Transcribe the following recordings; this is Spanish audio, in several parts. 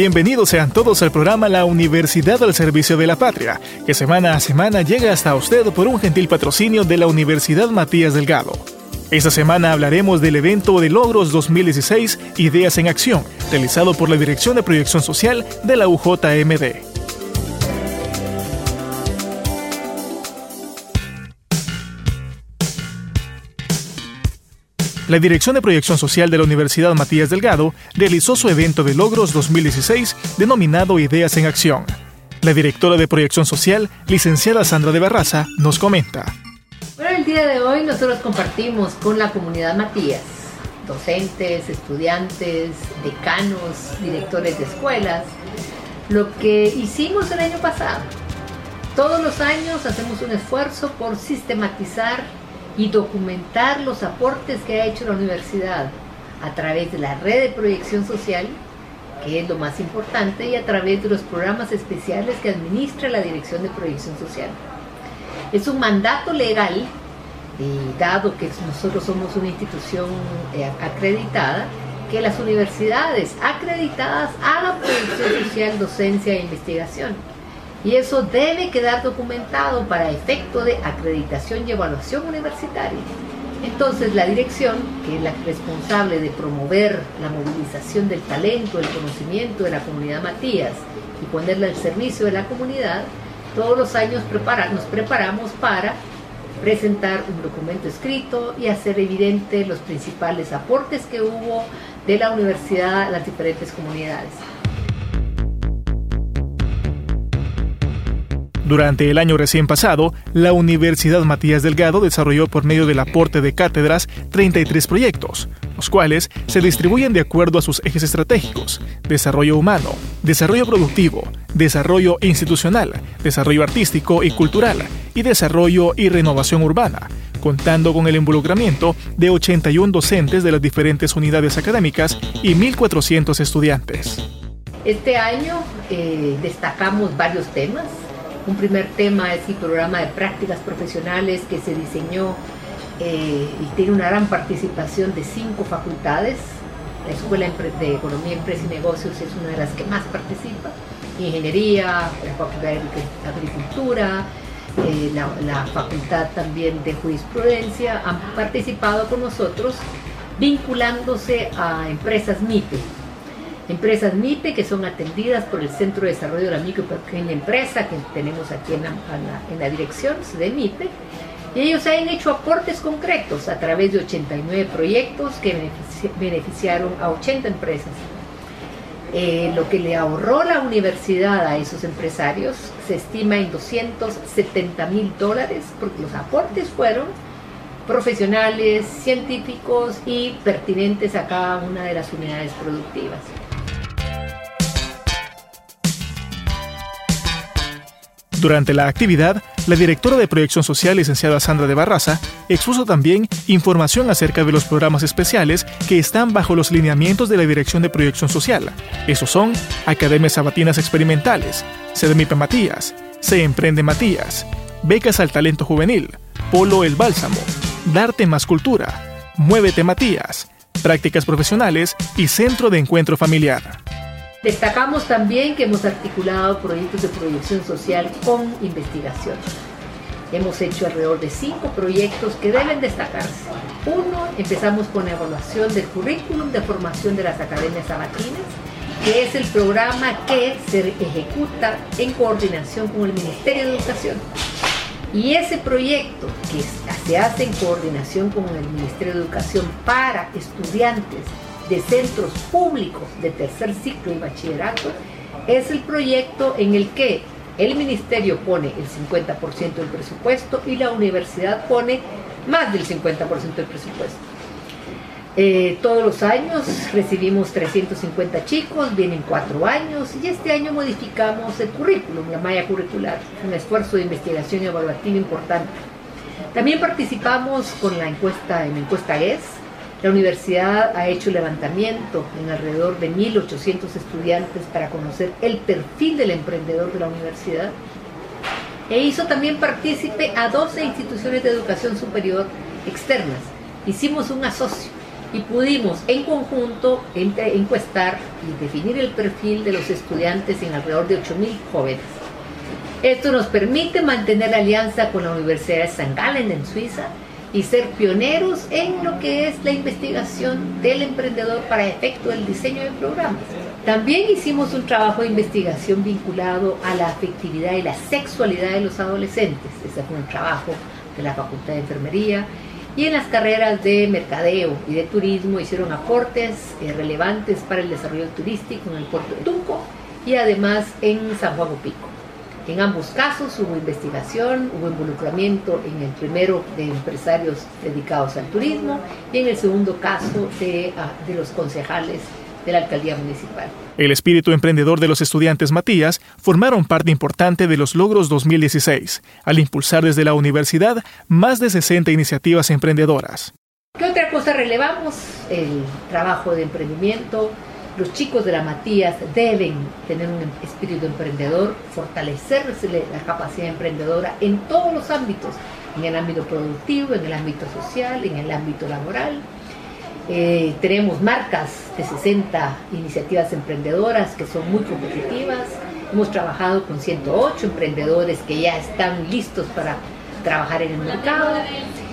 Bienvenidos sean todos al programa La Universidad al Servicio de la Patria, que semana a semana llega hasta usted por un gentil patrocinio de la Universidad Matías Delgado. Esta semana hablaremos del evento de Logros 2016 Ideas en Acción, realizado por la Dirección de Proyección Social de la UJMD. La Dirección de Proyección Social de la Universidad Matías Delgado realizó su evento de logros 2016 denominado Ideas en Acción. La directora de Proyección Social, licenciada Sandra de Barraza, nos comenta. Bueno, el día de hoy nosotros compartimos con la comunidad Matías, docentes, estudiantes, decanos, directores de escuelas, lo que hicimos el año pasado. Todos los años hacemos un esfuerzo por sistematizar y documentar los aportes que ha hecho la universidad a través de la red de proyección social, que es lo más importante, y a través de los programas especiales que administra la Dirección de Proyección Social. Es un mandato legal, dado que nosotros somos una institución eh, acreditada, que las universidades acreditadas hagan proyección social, docencia e investigación y eso debe quedar documentado para efecto de acreditación y evaluación universitaria. Entonces la dirección, que es la responsable de promover la movilización del talento, el conocimiento de la comunidad Matías y ponerla al servicio de la comunidad, todos los años nos preparamos para presentar un documento escrito y hacer evidente los principales aportes que hubo de la universidad a las diferentes comunidades. Durante el año recién pasado, la Universidad Matías Delgado desarrolló por medio del aporte de cátedras 33 proyectos, los cuales se distribuyen de acuerdo a sus ejes estratégicos, desarrollo humano, desarrollo productivo, desarrollo institucional, desarrollo artístico y cultural, y desarrollo y renovación urbana, contando con el involucramiento de 81 docentes de las diferentes unidades académicas y 1.400 estudiantes. Este año eh, destacamos varios temas un primer tema es el programa de prácticas profesionales que se diseñó eh, y tiene una gran participación de cinco facultades. La Escuela de Economía, Empresa y Negocios es una de las que más participa. Ingeniería, la Facultad de Agricultura, eh, la, la, Facultad también de Jurisprudencia han participado con nosotros vinculándose a empresas MIPE, empresas MIPE que son atendidas por el Centro de Desarrollo de la Micro y Pequeña Empresa que tenemos aquí en la, dirección de MIPE. Y ellos han hecho aportes concretos a través de 89 proyectos que beneficiaron a 80 empresas. Eh, lo que le ahorró la universidad a esos empresarios se estima en 270 mil dólares porque los aportes fueron profesionales, científicos y pertinentes a cada una de las unidades productivas. Durante la actividad, la directora de Proyección Social, licenciada Sandra de Barraza, expuso también información acerca de los programas especiales que están bajo los lineamientos de la Dirección de Proyección Social. Esos son Academias Sabatinas Experimentales, CDMIP Matías, Se Emprende Matías, Becas al Talento Juvenil, Polo El Bálsamo, Darte Más Cultura, Muévete Matías, Prácticas Profesionales y Centro de Encuentro Familiar. Destacamos también que hemos articulado proyectos de proyección social con investigación. Hemos hecho alrededor de cinco proyectos que deben destacarse. Uno, empezamos con la evaluación del currículum de formación de las academias sabatinas, que es el programa que se ejecuta en coordinación con el Ministerio de Educación. Y ese proyecto que se hace en coordinación con el Ministerio de Educación para estudiantes de centros públicos de tercer ciclo y bachillerato es el proyecto en el que el ministerio pone el 50% del presupuesto y la universidad pone más del 50% del presupuesto. Eh, todos los años recibimos 350 chicos, vienen cuatro años y este año modificamos el currículum, la malla curricular, un esfuerzo de investigación y evaluativa importante. También participamos con la encuesta en la encuesta ES. La universidad ha hecho levantamiento en alrededor de 1.800 estudiantes para conocer el perfil del emprendedor de la universidad e hizo también partícipe a 12 instituciones de educación superior externas. Hicimos un asocio y pudimos en conjunto encuestar y definir el perfil de los estudiantes en alrededor de 8.000 jóvenes. Esto nos permite mantener alianza con la Universidad de St. Gallen en Suiza y ser pioneros en lo que es la investigación del emprendedor para efecto del diseño de programas. También hicimos un trabajo de investigación vinculado a la afectividad y la sexualidad de los adolescentes. Ese fue un trabajo de la Facultad de Enfermería y en las carreras de mercadeo y de turismo hicieron aportes eh, relevantes para el desarrollo turístico en el puerto de Tunco y además en San Juan Opico. En ambos casos hubo investigación, hubo involucramiento en el primero de empresarios dedicados al turismo y en el segundo caso de, ah, de los concejales de la alcaldía municipal. El espíritu emprendedor de los estudiantes Matías formaron parte importante de los logros 2016, al impulsar desde la universidad más de 60 iniciativas emprendedoras. ¿Qué otra cosa relevamos? El trabajo de emprendimiento. Los chicos de la Matías deben tener un espíritu emprendedor, fortalecerse la capacidad emprendedora en todos los ámbitos, en el ámbito productivo, en el ámbito social, en el ámbito laboral eh, tenemos marcas de 60 iniciativas emprendedoras que son muy competitivas. Hemos trabajado con 108 emprendedores que ya están listos para trabajar en el mercado.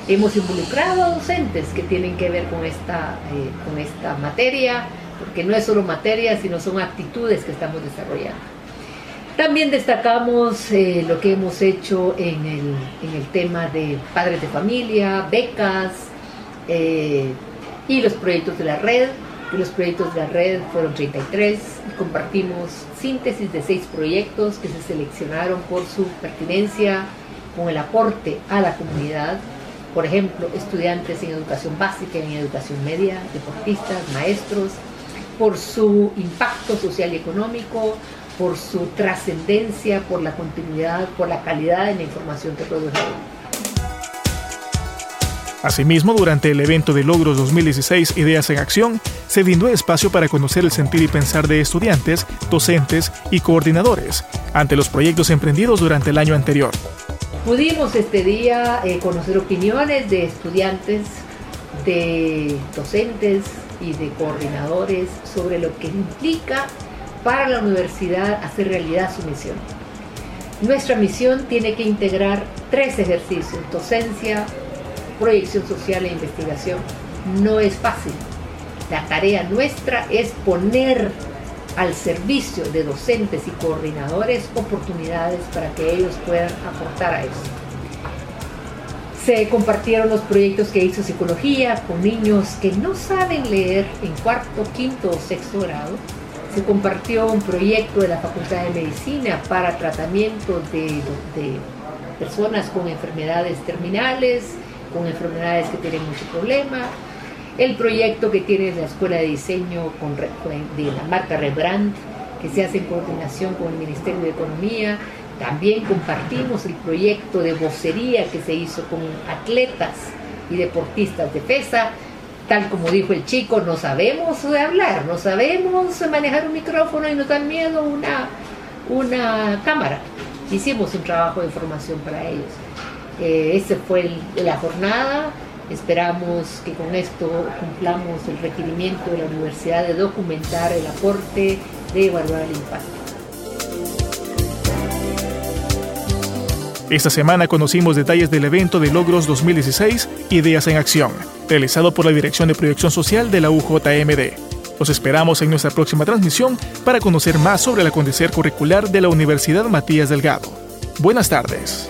Hemos involucrado a docentes que tienen que ver con esta, eh, con esta materia, porque no es solo materia, sino son actitudes que estamos desarrollando. También destacamos eh, lo que hemos hecho en el, en el, tema de padres de familia, becas, y los proyectos de la red. Los proyectos de la red fueron 33 y compartimos síntesis de seis proyectos que se seleccionaron por su pertinencia con el aporte a la comunidad. Por ejemplo, estudiantes en educación básica, en educación media, deportistas, maestros, por su impacto social y económico, por su trascendencia, por la continuidad, por la calidad en la información que produjeron. Asimismo, durante el evento de Logros 2016 Ideas en Acción, se brindó espacio para conocer el sentir y pensar de estudiantes, docentes y coordinadores ante los proyectos emprendidos durante el año anterior. Pudimos este día eh, conocer opiniones de estudiantes, de docentes y de coordinadores sobre lo que implica para la universidad hacer realidad su misión. Nuestra misión tiene que integrar tres ejercicios, docencia, proyección social e investigación no es fácil. La tarea nuestra es poner al servicio de docentes y coordinadores oportunidades para que ellos puedan aportar a eso. Se compartieron los proyectos que hizo psicología con niños que no saben leer en cuarto, quinto o sexto grado. Se compartió un proyecto de la Facultad de Medicina para tratamiento de, personas con enfermedades terminales, con enfermedades que tienen mucho problema, el proyecto que tiene la Escuela de Diseño con, de la marca Rebrand, que se hace en coordinación con el Ministerio de Economía. También compartimos el proyecto de vocería que se hizo con atletas y deportistas de pesa. Tal como dijo el chico, no sabemos hablar, no sabemos manejar un micrófono y nos da miedo una, una cámara. Hicimos un trabajo de formación para ellos. Eh, esa fue la jornada. Esperamos que con esto cumplamos el requerimiento de la universidad de documentar el aporte, de evaluar el impacto. Esta semana conocimos detalles del evento de Logros 2016, Ideas en Acción, realizado por la Dirección de Proyección Social de la UJMD. Los esperamos en nuestra próxima transmisión para conocer más sobre el acontecer curricular de la Universidad Matías Delgado. Buenas tardes.